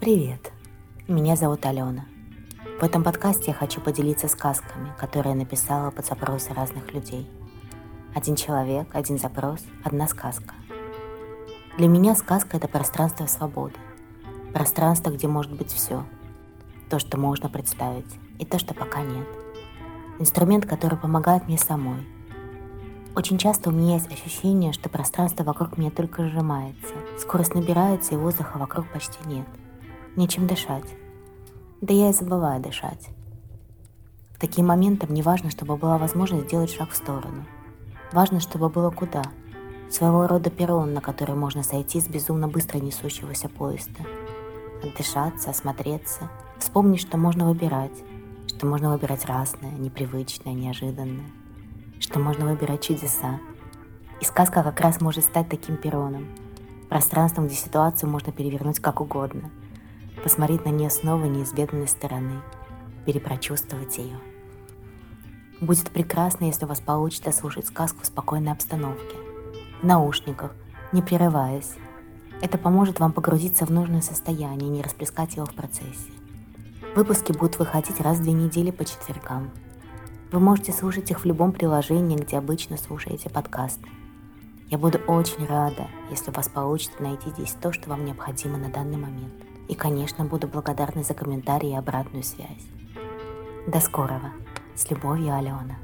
Привет, меня зовут Алена. В этом подкасте я хочу поделиться сказками, которые я написала под запросы разных людей. Один человек, один запрос, одна сказка. Для меня сказка – это пространство свободы. Пространство, где может быть все. То, что можно представить, и то, что пока нет. Инструмент, который помогает мне самой. Очень часто у меня есть ощущение, что пространство вокруг меня только сжимается, скорость набирается, и воздуха вокруг почти нет – нечем дышать. Да я и забываю дышать. В такие моменты мне важно, чтобы была возможность сделать шаг в сторону. Важно, чтобы было куда. Своего рода перрон, на который можно сойти с безумно быстро несущегося поезда. Отдышаться, осмотреться, вспомнить, что можно выбирать, что можно выбирать разное, непривычное, неожиданное, что можно выбирать чудеса. И сказка как раз может стать таким перроном, пространством, где ситуацию можно перевернуть как угодно – посмотреть на нее снова неизведанной стороны, перепрочувствовать ее. Будет прекрасно, если у вас получится слушать сказку в спокойной обстановке, в наушниках, не прерываясь. Это поможет вам погрузиться в нужное состояние и не расплескать его в процессе. Выпуски будут выходить раз в две недели по четвергам. Вы можете слушать их в любом приложении, где обычно слушаете подкасты. Я буду очень рада, если у вас получится найти здесь то, что вам необходимо на данный момент. И, конечно, буду благодарна за комментарии и обратную связь. До скорого. С любовью, Алена.